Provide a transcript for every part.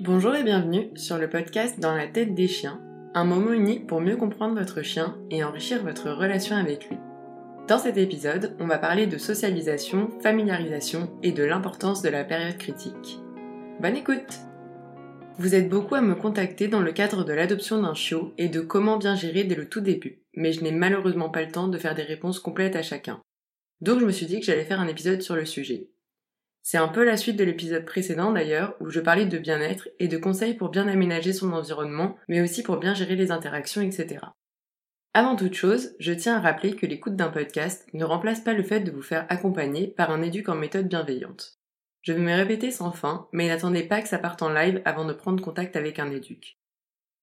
Bonjour et bienvenue sur le podcast Dans la tête des chiens, un moment unique pour mieux comprendre votre chien et enrichir votre relation avec lui. Dans cet épisode, on va parler de socialisation, familiarisation et de l'importance de la période critique. Bonne écoute Vous êtes beaucoup à me contacter dans le cadre de l'adoption d'un chiot et de comment bien gérer dès le tout début, mais je n'ai malheureusement pas le temps de faire des réponses complètes à chacun. Donc je me suis dit que j'allais faire un épisode sur le sujet. C'est un peu la suite de l'épisode précédent d'ailleurs, où je parlais de bien-être et de conseils pour bien aménager son environnement, mais aussi pour bien gérer les interactions, etc. Avant toute chose, je tiens à rappeler que l'écoute d'un podcast ne remplace pas le fait de vous faire accompagner par un éduc en méthode bienveillante. Je vais me répéter sans fin, mais n'attendez pas que ça parte en live avant de prendre contact avec un éduc.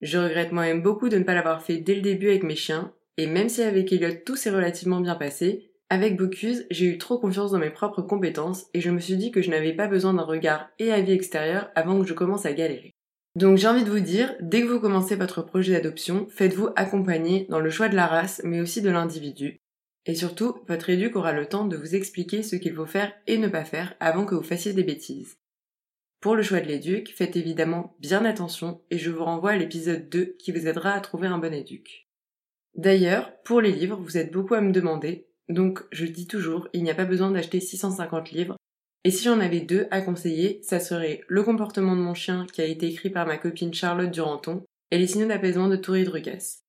Je regrette moi-même beaucoup de ne pas l'avoir fait dès le début avec mes chiens, et même si avec Elliot tout s'est relativement bien passé, avec Bocuse, j'ai eu trop confiance dans mes propres compétences et je me suis dit que je n'avais pas besoin d'un regard et avis extérieur avant que je commence à galérer. Donc j'ai envie de vous dire, dès que vous commencez votre projet d'adoption, faites-vous accompagner dans le choix de la race mais aussi de l'individu. Et surtout, votre éduc aura le temps de vous expliquer ce qu'il faut faire et ne pas faire avant que vous fassiez des bêtises. Pour le choix de l'éduc, faites évidemment bien attention et je vous renvoie à l'épisode 2 qui vous aidera à trouver un bon éduc. D'ailleurs, pour les livres, vous êtes beaucoup à me demander, donc je dis toujours, il n'y a pas besoin d'acheter 650 livres. Et si j'en avais deux à conseiller, ça serait Le comportement de mon chien qui a été écrit par ma copine Charlotte Duranton et Les signaux d'apaisement de Toury Drugas.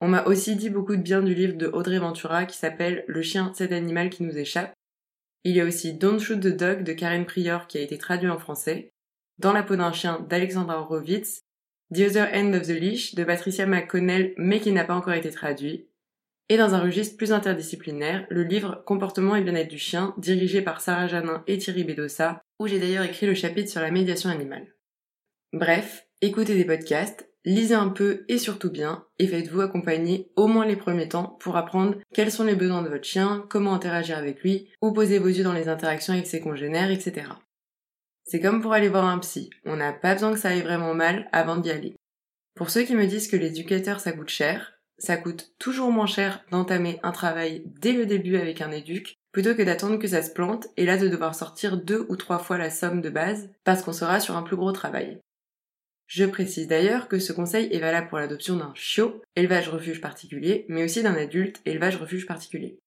On m'a aussi dit beaucoup de bien du livre de Audrey Ventura qui s'appelle Le chien, cet animal qui nous échappe. Il y a aussi Don't Shoot the Dog de Karen Prior qui a été traduit en français, Dans la peau d'un chien d'Alexandra Horowitz, The Other End of the Leash de Patricia McConnell mais qui n'a pas encore été traduit, et dans un registre plus interdisciplinaire, le livre Comportement et bien-être du chien, dirigé par Sarah Janin et Thierry Bedossa, où j'ai d'ailleurs écrit le chapitre sur la médiation animale. Bref, écoutez des podcasts, lisez un peu et surtout bien, et faites-vous accompagner au moins les premiers temps pour apprendre quels sont les besoins de votre chien, comment interagir avec lui, où poser vos yeux dans les interactions avec ses congénères, etc. C'est comme pour aller voir un psy, on n'a pas besoin que ça aille vraiment mal avant d'y aller. Pour ceux qui me disent que l'éducateur ça coûte cher, ça coûte toujours moins cher d'entamer un travail dès le début avec un éduc plutôt que d'attendre que ça se plante et là de devoir sortir deux ou trois fois la somme de base parce qu'on sera sur un plus gros travail. Je précise d'ailleurs que ce conseil est valable pour l'adoption d'un chiot, élevage refuge particulier, mais aussi d'un adulte, élevage refuge particulier.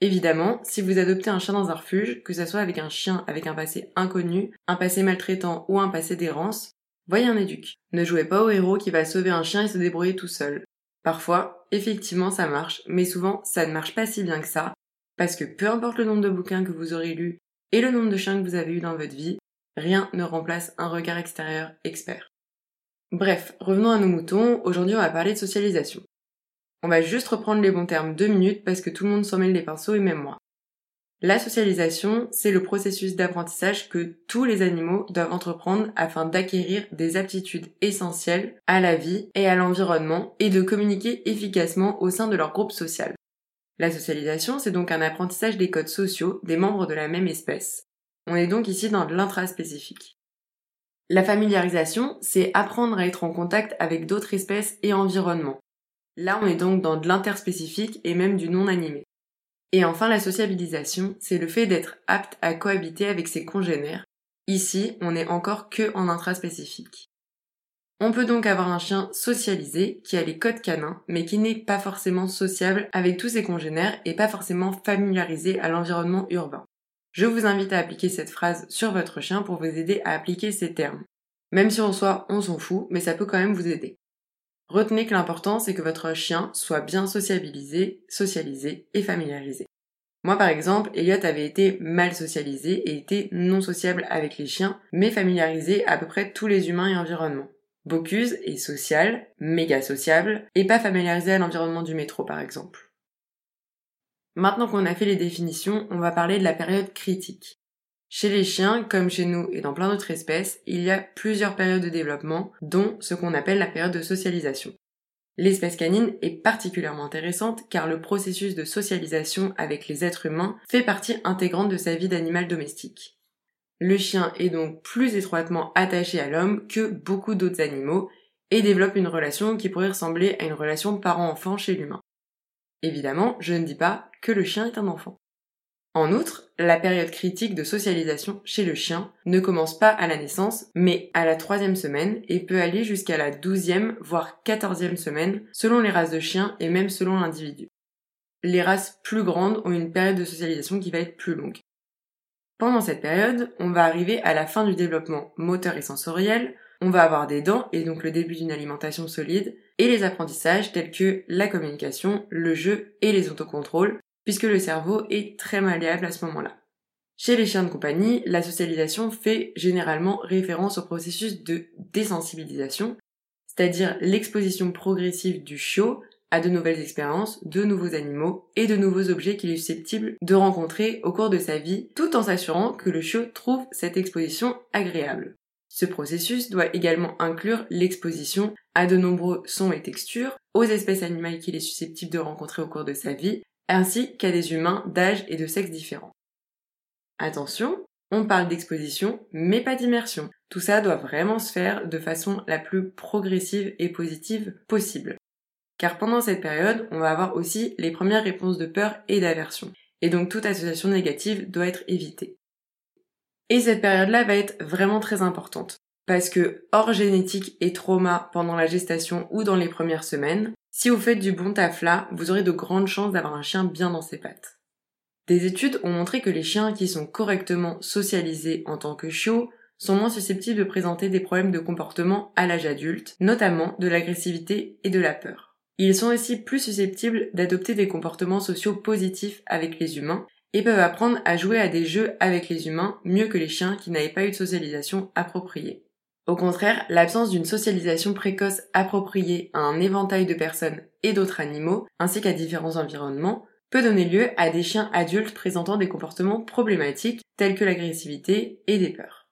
Évidemment, si vous adoptez un chien dans un refuge, que ce soit avec un chien avec un passé inconnu, un passé maltraitant ou un passé d'errance, voyez un éduc. Ne jouez pas au héros qui va sauver un chien et se débrouiller tout seul. Parfois, effectivement, ça marche, mais souvent, ça ne marche pas si bien que ça, parce que peu importe le nombre de bouquins que vous aurez lus et le nombre de chiens que vous avez eu dans votre vie, rien ne remplace un regard extérieur expert. Bref, revenons à nos moutons, aujourd'hui on va parler de socialisation. On va juste reprendre les bons termes deux minutes parce que tout le monde s'en mêle les pinceaux et même moi. La socialisation, c'est le processus d'apprentissage que tous les animaux doivent entreprendre afin d'acquérir des aptitudes essentielles à la vie et à l'environnement et de communiquer efficacement au sein de leur groupe social. La socialisation, c'est donc un apprentissage des codes sociaux des membres de la même espèce. On est donc ici dans de l'intraspécifique. La familiarisation, c'est apprendre à être en contact avec d'autres espèces et environnements. Là, on est donc dans de l'interspécifique et même du non animé. Et enfin, la sociabilisation, c'est le fait d'être apte à cohabiter avec ses congénères. Ici, on n'est encore que en intraspécifique. On peut donc avoir un chien socialisé qui a les codes canins, mais qui n'est pas forcément sociable avec tous ses congénères et pas forcément familiarisé à l'environnement urbain. Je vous invite à appliquer cette phrase sur votre chien pour vous aider à appliquer ces termes. Même si en soi on s'en fout, mais ça peut quand même vous aider. Retenez que l'important c'est que votre chien soit bien sociabilisé, socialisé et familiarisé. Moi par exemple, Elliot avait été mal socialisé et était non sociable avec les chiens, mais familiarisé à peu près tous les humains et environnements. Bocuse est social, méga sociable, et pas familiarisé à l'environnement du métro par exemple. Maintenant qu'on a fait les définitions, on va parler de la période critique. Chez les chiens, comme chez nous et dans plein d'autres espèces, il y a plusieurs périodes de développement, dont ce qu'on appelle la période de socialisation. L'espèce canine est particulièrement intéressante car le processus de socialisation avec les êtres humains fait partie intégrante de sa vie d'animal domestique. Le chien est donc plus étroitement attaché à l'homme que beaucoup d'autres animaux et développe une relation qui pourrait ressembler à une relation parent-enfant chez l'humain. Évidemment, je ne dis pas que le chien est un enfant. En outre, la période critique de socialisation chez le chien ne commence pas à la naissance, mais à la troisième semaine et peut aller jusqu'à la douzième, voire quatorzième semaine, selon les races de chiens et même selon l'individu. Les races plus grandes ont une période de socialisation qui va être plus longue. Pendant cette période, on va arriver à la fin du développement moteur et sensoriel, on va avoir des dents et donc le début d'une alimentation solide, et les apprentissages tels que la communication, le jeu et les autocontrôles, puisque le cerveau est très malléable à ce moment-là. Chez les chiens de compagnie, la socialisation fait généralement référence au processus de désensibilisation, c'est-à-dire l'exposition progressive du chiot à de nouvelles expériences, de nouveaux animaux et de nouveaux objets qu'il est susceptible de rencontrer au cours de sa vie, tout en s'assurant que le chiot trouve cette exposition agréable. Ce processus doit également inclure l'exposition à de nombreux sons et textures, aux espèces animales qu'il est susceptible de rencontrer au cours de sa vie, ainsi qu'à des humains d'âge et de sexe différents. Attention, on parle d'exposition, mais pas d'immersion. Tout ça doit vraiment se faire de façon la plus progressive et positive possible. Car pendant cette période, on va avoir aussi les premières réponses de peur et d'aversion. Et donc toute association négative doit être évitée. Et cette période-là va être vraiment très importante. Parce que hors génétique et trauma pendant la gestation ou dans les premières semaines, si vous faites du bon taf là, vous aurez de grandes chances d'avoir un chien bien dans ses pattes. Des études ont montré que les chiens qui sont correctement socialisés en tant que chiots sont moins susceptibles de présenter des problèmes de comportement à l'âge adulte, notamment de l'agressivité et de la peur. Ils sont aussi plus susceptibles d'adopter des comportements sociaux positifs avec les humains et peuvent apprendre à jouer à des jeux avec les humains mieux que les chiens qui n'avaient pas eu de socialisation appropriée. Au contraire, l'absence d'une socialisation précoce appropriée à un éventail de personnes et d'autres animaux, ainsi qu'à différents environnements, peut donner lieu à des chiens adultes présentant des comportements problématiques tels que l'agressivité et des peurs.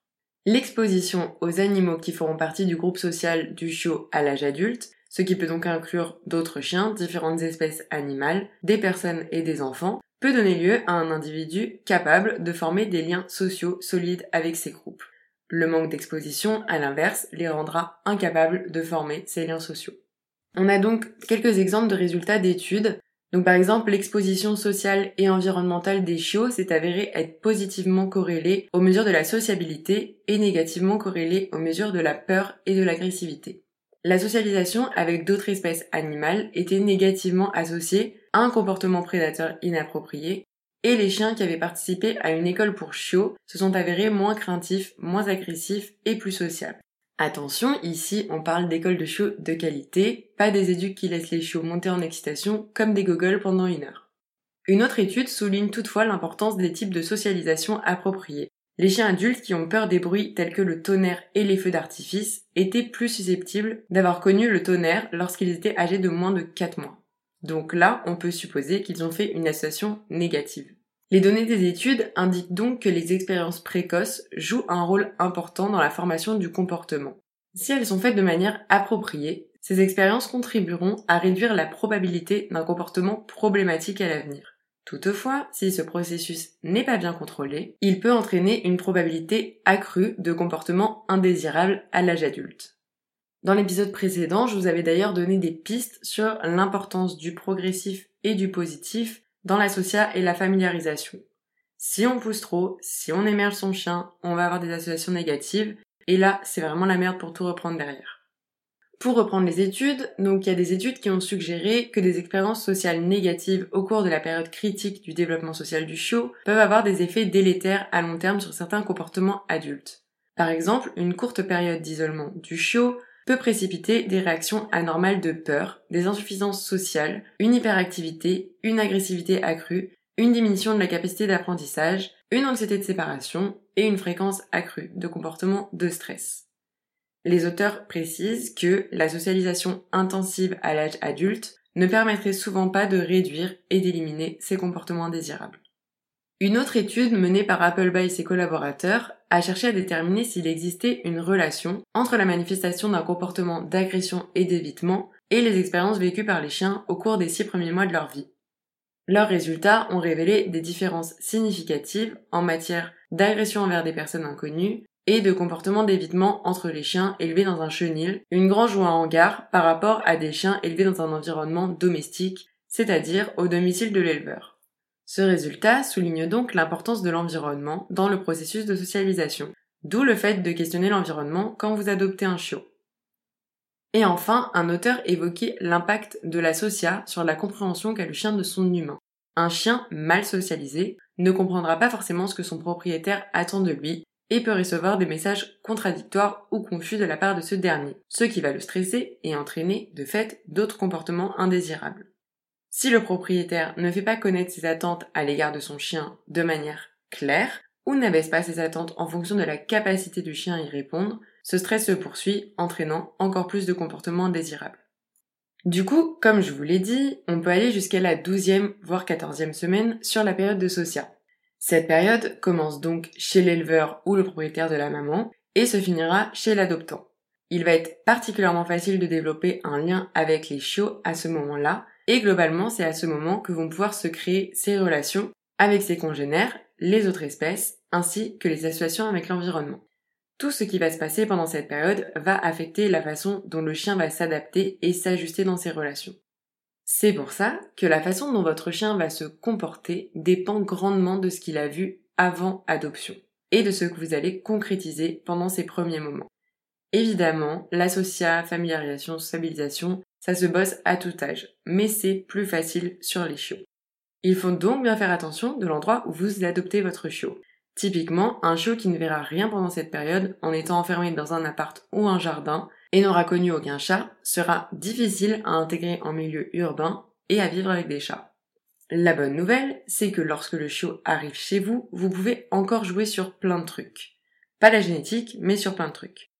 L'exposition aux animaux qui feront partie du groupe social du chiot à l'âge adulte, ce qui peut donc inclure d'autres chiens, différentes espèces animales, des personnes et des enfants, peut donner lieu à un individu capable de former des liens sociaux solides avec ses groupes. Le manque d'exposition, à l'inverse, les rendra incapables de former ces liens sociaux. On a donc quelques exemples de résultats d'études. Donc par exemple, l'exposition sociale et environnementale des chiots s'est avérée être positivement corrélée aux mesures de la sociabilité et négativement corrélée aux mesures de la peur et de l'agressivité. La socialisation avec d'autres espèces animales était négativement associée à un comportement prédateur inapproprié, et les chiens qui avaient participé à une école pour chiots se sont avérés moins craintifs, moins agressifs et plus sociables. Attention, ici on parle d'écoles de chiots de qualité, pas des éduques qui laissent les chiots monter en excitation comme des gogoles pendant une heure. Une autre étude souligne toutefois l'importance des types de socialisation appropriés. Les chiens adultes qui ont peur des bruits tels que le tonnerre et les feux d'artifice étaient plus susceptibles d'avoir connu le tonnerre lorsqu'ils étaient âgés de moins de 4 mois. Donc là, on peut supposer qu'ils ont fait une association négative. Les données des études indiquent donc que les expériences précoces jouent un rôle important dans la formation du comportement. Si elles sont faites de manière appropriée, ces expériences contribueront à réduire la probabilité d'un comportement problématique à l'avenir. Toutefois, si ce processus n'est pas bien contrôlé, il peut entraîner une probabilité accrue de comportement indésirable à l'âge adulte. Dans l'épisode précédent, je vous avais d'ailleurs donné des pistes sur l'importance du progressif et du positif dans la et la familiarisation. Si on pousse trop, si on émerge son chien, on va avoir des associations négatives, et là, c'est vraiment la merde pour tout reprendre derrière. Pour reprendre les études, donc il y a des études qui ont suggéré que des expériences sociales négatives au cours de la période critique du développement social du chiot peuvent avoir des effets délétères à long terme sur certains comportements adultes. Par exemple, une courte période d'isolement du chiot peut précipiter des réactions anormales de peur, des insuffisances sociales, une hyperactivité, une agressivité accrue, une diminution de la capacité d'apprentissage, une anxiété de séparation et une fréquence accrue de comportements de stress. Les auteurs précisent que la socialisation intensive à l'âge adulte ne permettrait souvent pas de réduire et d'éliminer ces comportements indésirables. Une autre étude menée par Appleby et ses collaborateurs a cherché à déterminer s'il existait une relation entre la manifestation d'un comportement d'agression et d'évitement et les expériences vécues par les chiens au cours des six premiers mois de leur vie. Leurs résultats ont révélé des différences significatives en matière d'agression envers des personnes inconnues, et de comportement d'évitement entre les chiens élevés dans un chenil, une grange ou un hangar par rapport à des chiens élevés dans un environnement domestique, c'est-à-dire au domicile de l'éleveur. Ce résultat souligne donc l'importance de l'environnement dans le processus de socialisation, d'où le fait de questionner l'environnement quand vous adoptez un chiot. Et enfin, un auteur évoquait l'impact de la socia sur la compréhension qu'a le chien de son humain. Un chien mal socialisé ne comprendra pas forcément ce que son propriétaire attend de lui et peut recevoir des messages contradictoires ou confus de la part de ce dernier, ce qui va le stresser et entraîner de fait d'autres comportements indésirables. Si le propriétaire ne fait pas connaître ses attentes à l'égard de son chien de manière claire, ou n'abaisse pas ses attentes en fonction de la capacité du chien à y répondre, ce stress se poursuit, entraînant encore plus de comportements indésirables. Du coup, comme je vous l'ai dit, on peut aller jusqu'à la 12e voire 14e semaine sur la période de socia. Cette période commence donc chez l'éleveur ou le propriétaire de la maman et se finira chez l'adoptant. Il va être particulièrement facile de développer un lien avec les chiots à ce moment-là et globalement c'est à ce moment que vont pouvoir se créer ces relations avec ses congénères, les autres espèces ainsi que les associations avec l'environnement. Tout ce qui va se passer pendant cette période va affecter la façon dont le chien va s'adapter et s'ajuster dans ses relations. C'est pour ça que la façon dont votre chien va se comporter dépend grandement de ce qu'il a vu avant adoption et de ce que vous allez concrétiser pendant ces premiers moments. Évidemment, l'associat, familiarisation, stabilisation, ça se bosse à tout âge, mais c'est plus facile sur les chiots. Il faut donc bien faire attention de l'endroit où vous adoptez votre chiot. Typiquement, un chiot qui ne verra rien pendant cette période en étant enfermé dans un appart ou un jardin et n'aura connu aucun chat sera difficile à intégrer en milieu urbain et à vivre avec des chats. La bonne nouvelle, c'est que lorsque le chiot arrive chez vous, vous pouvez encore jouer sur plein de trucs. Pas la génétique, mais sur plein de trucs.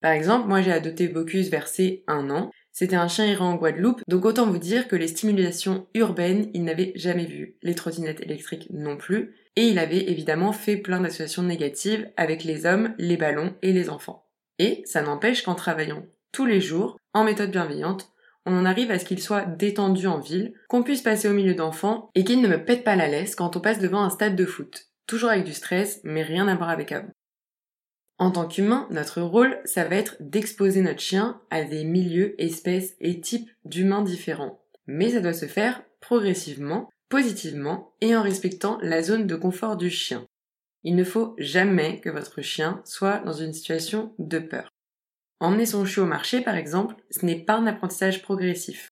Par exemple, moi j'ai adopté Bocuse versé un an. C'était un chien errant en Guadeloupe, donc autant vous dire que les stimulations urbaines, il n'avait jamais vu. Les trottinettes électriques non plus, et il avait évidemment fait plein d'associations négatives avec les hommes, les ballons et les enfants. Et ça n'empêche qu'en travaillant tous les jours, en méthode bienveillante, on en arrive à ce qu'il soit détendu en ville, qu'on puisse passer au milieu d'enfants et qu'il ne me pète pas la laisse quand on passe devant un stade de foot. Toujours avec du stress, mais rien à voir avec avant. En tant qu'humain, notre rôle, ça va être d'exposer notre chien à des milieux, espèces et types d'humains différents. Mais ça doit se faire progressivement positivement et en respectant la zone de confort du chien. Il ne faut jamais que votre chien soit dans une situation de peur. Emmener son chien au marché, par exemple, ce n'est pas un apprentissage progressif.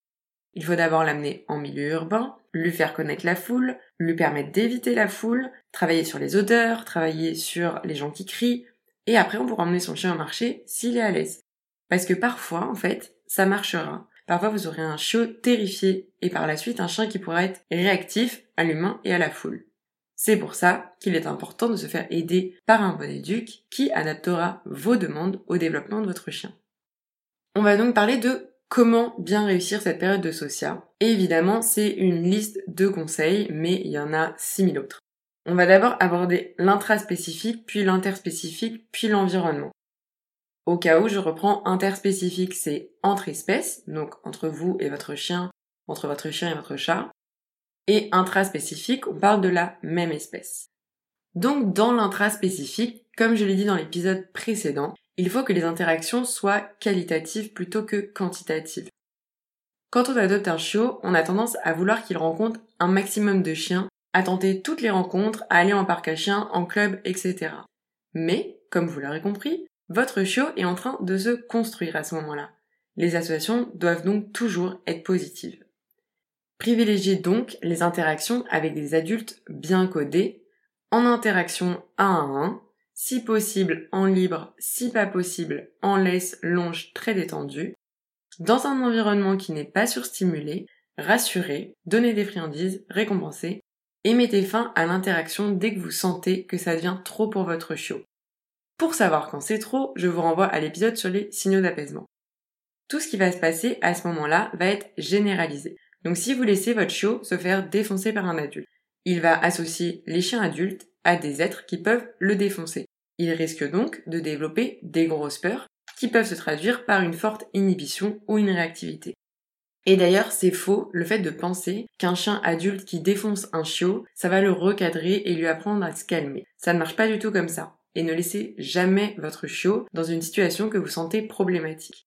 Il faut d'abord l'amener en milieu urbain, lui faire connaître la foule, lui permettre d'éviter la foule, travailler sur les odeurs, travailler sur les gens qui crient, et après on pourra emmener son chien au marché s'il est à l'aise. Parce que parfois, en fait, ça marchera, Parfois, vous aurez un chiot terrifié et par la suite un chien qui pourra être réactif à l'humain et à la foule. C'est pour ça qu'il est important de se faire aider par un bon éduc qui adaptera vos demandes au développement de votre chien. On va donc parler de comment bien réussir cette période de socia. Et évidemment, c'est une liste de conseils, mais il y en a 6000 autres. On va d'abord aborder l'intraspécifique, puis l'interspécifique, puis l'environnement. Au cas où je reprends interspécifique, c'est entre espèces, donc entre vous et votre chien, entre votre chien et votre chat. Et intraspécifique, on parle de la même espèce. Donc dans l'intraspécifique, comme je l'ai dit dans l'épisode précédent, il faut que les interactions soient qualitatives plutôt que quantitatives. Quand on adopte un chiot, on a tendance à vouloir qu'il rencontre un maximum de chiens, à toutes les rencontres, à aller en parc à chiens, en club, etc. Mais, comme vous l'aurez compris, votre chiot est en train de se construire à ce moment-là. Les associations doivent donc toujours être positives. Privilégiez donc les interactions avec des adultes bien codés, en interaction 1 à 1, si possible en libre, si pas possible en laisse longe très détendue, dans un environnement qui n'est pas surstimulé, rassurez, donnez des friandises, récompensez, et mettez fin à l'interaction dès que vous sentez que ça devient trop pour votre chiot. Pour savoir quand c'est trop, je vous renvoie à l'épisode sur les signaux d'apaisement. Tout ce qui va se passer à ce moment-là va être généralisé. Donc si vous laissez votre chiot se faire défoncer par un adulte, il va associer les chiens adultes à des êtres qui peuvent le défoncer. Il risque donc de développer des grosses peurs qui peuvent se traduire par une forte inhibition ou une réactivité. Et d'ailleurs, c'est faux le fait de penser qu'un chien adulte qui défonce un chiot, ça va le recadrer et lui apprendre à se calmer. Ça ne marche pas du tout comme ça et ne laissez jamais votre chiot dans une situation que vous sentez problématique.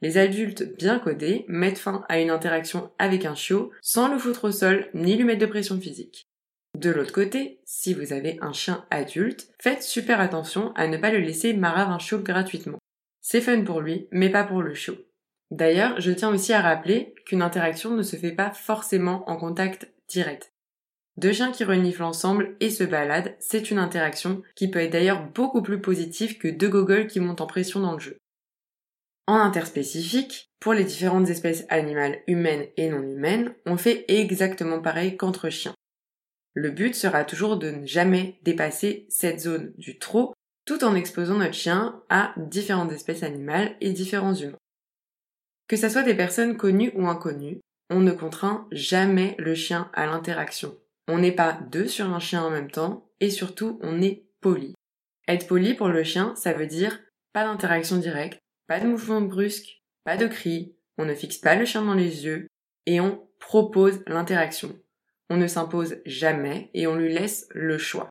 Les adultes bien codés mettent fin à une interaction avec un chiot sans le foutre au sol ni lui mettre de pression physique. De l'autre côté, si vous avez un chien adulte, faites super attention à ne pas le laisser marave un chiot gratuitement. C'est fun pour lui, mais pas pour le chiot. D'ailleurs, je tiens aussi à rappeler qu'une interaction ne se fait pas forcément en contact direct. Deux chiens qui reniflent ensemble et se baladent, c'est une interaction qui peut être d'ailleurs beaucoup plus positive que deux gogoles qui montent en pression dans le jeu. En interspécifique, pour les différentes espèces animales humaines et non humaines, on fait exactement pareil qu'entre chiens. Le but sera toujours de ne jamais dépasser cette zone du trop tout en exposant notre chien à différentes espèces animales et différents humains. Que ce soit des personnes connues ou inconnues, on ne contraint jamais le chien à l'interaction. On n'est pas deux sur un chien en même temps et surtout on est poli. Être poli pour le chien, ça veut dire pas d'interaction directe, pas de mouvement brusque, pas de cris, on ne fixe pas le chien dans les yeux et on propose l'interaction. On ne s'impose jamais et on lui laisse le choix.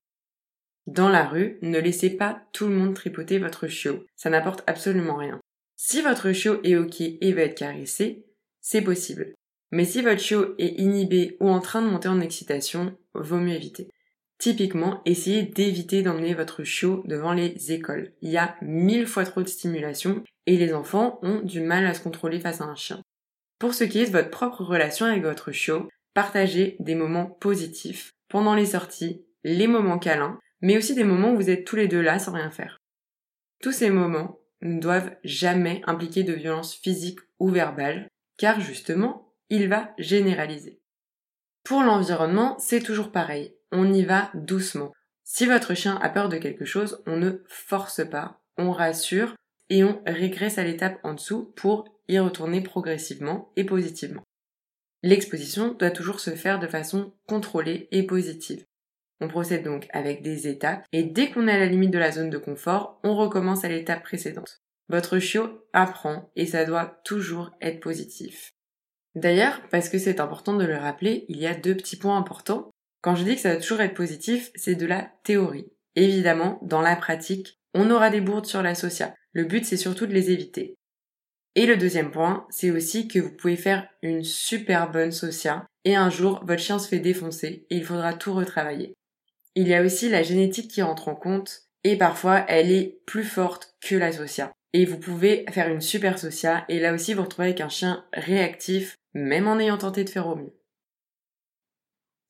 Dans la rue, ne laissez pas tout le monde tripoter votre chiot, ça n'apporte absolument rien. Si votre chiot est ok et va être caressé, c'est possible. Mais si votre chiot est inhibé ou en train de monter en excitation, vaut mieux éviter. Typiquement, essayez d'éviter d'emmener votre chiot devant les écoles. Il y a mille fois trop de stimulation et les enfants ont du mal à se contrôler face à un chien. Pour ce qui est de votre propre relation avec votre chiot, partagez des moments positifs pendant les sorties, les moments câlins, mais aussi des moments où vous êtes tous les deux là sans rien faire. Tous ces moments ne doivent jamais impliquer de violence physique ou verbale, car justement, il va généraliser. Pour l'environnement, c'est toujours pareil, on y va doucement. Si votre chien a peur de quelque chose, on ne force pas, on rassure et on régresse à l'étape en dessous pour y retourner progressivement et positivement. L'exposition doit toujours se faire de façon contrôlée et positive. On procède donc avec des étapes et dès qu'on est à la limite de la zone de confort, on recommence à l'étape précédente. Votre chiot apprend et ça doit toujours être positif. D'ailleurs, parce que c'est important de le rappeler, il y a deux petits points importants. Quand je dis que ça doit toujours être positif, c'est de la théorie. Évidemment, dans la pratique, on aura des bourdes sur la socia. Le but, c'est surtout de les éviter. Et le deuxième point, c'est aussi que vous pouvez faire une super bonne socia et un jour, votre chien se fait défoncer et il faudra tout retravailler. Il y a aussi la génétique qui rentre en compte et parfois elle est plus forte que la socia. Et vous pouvez faire une super socia et là aussi vous retrouvez avec un chien réactif même en ayant tenté de faire au mieux.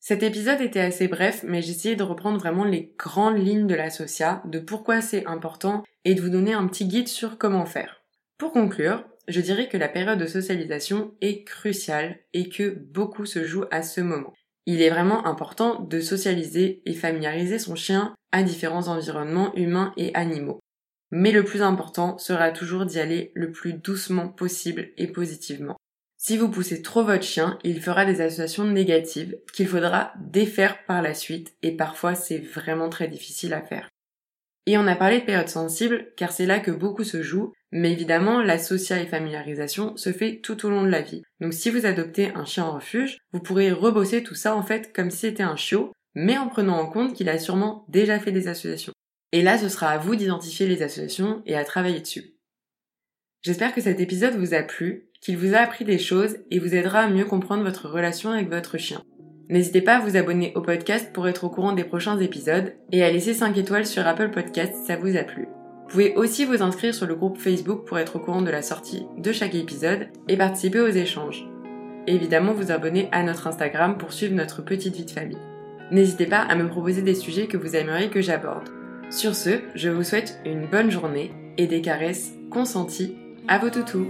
Cet épisode était assez bref, mais j'ai essayé de reprendre vraiment les grandes lignes de la socia, de pourquoi c'est important et de vous donner un petit guide sur comment faire. Pour conclure, je dirais que la période de socialisation est cruciale et que beaucoup se joue à ce moment. Il est vraiment important de socialiser et familiariser son chien à différents environnements humains et animaux. Mais le plus important sera toujours d'y aller le plus doucement possible et positivement. Si vous poussez trop votre chien, il fera des associations négatives qu'il faudra défaire par la suite et parfois c'est vraiment très difficile à faire. Et on a parlé de période sensible car c'est là que beaucoup se joue mais évidemment, la social et familiarisation se fait tout au long de la vie. Donc si vous adoptez un chien en refuge, vous pourrez rebosser tout ça en fait comme si c'était un chiot, mais en prenant en compte qu'il a sûrement déjà fait des associations. Et là, ce sera à vous d'identifier les associations et à travailler dessus. J'espère que cet épisode vous a plu, qu'il vous a appris des choses et vous aidera à mieux comprendre votre relation avec votre chien. N'hésitez pas à vous abonner au podcast pour être au courant des prochains épisodes et à laisser 5 étoiles sur Apple Podcast si ça vous a plu. Vous pouvez aussi vous inscrire sur le groupe Facebook pour être au courant de la sortie de chaque épisode et participer aux échanges. Évidemment vous abonner à notre Instagram pour suivre notre petite vie de famille. N'hésitez pas à me proposer des sujets que vous aimeriez que j'aborde. Sur ce, je vous souhaite une bonne journée et des caresses consenties à vos toutous.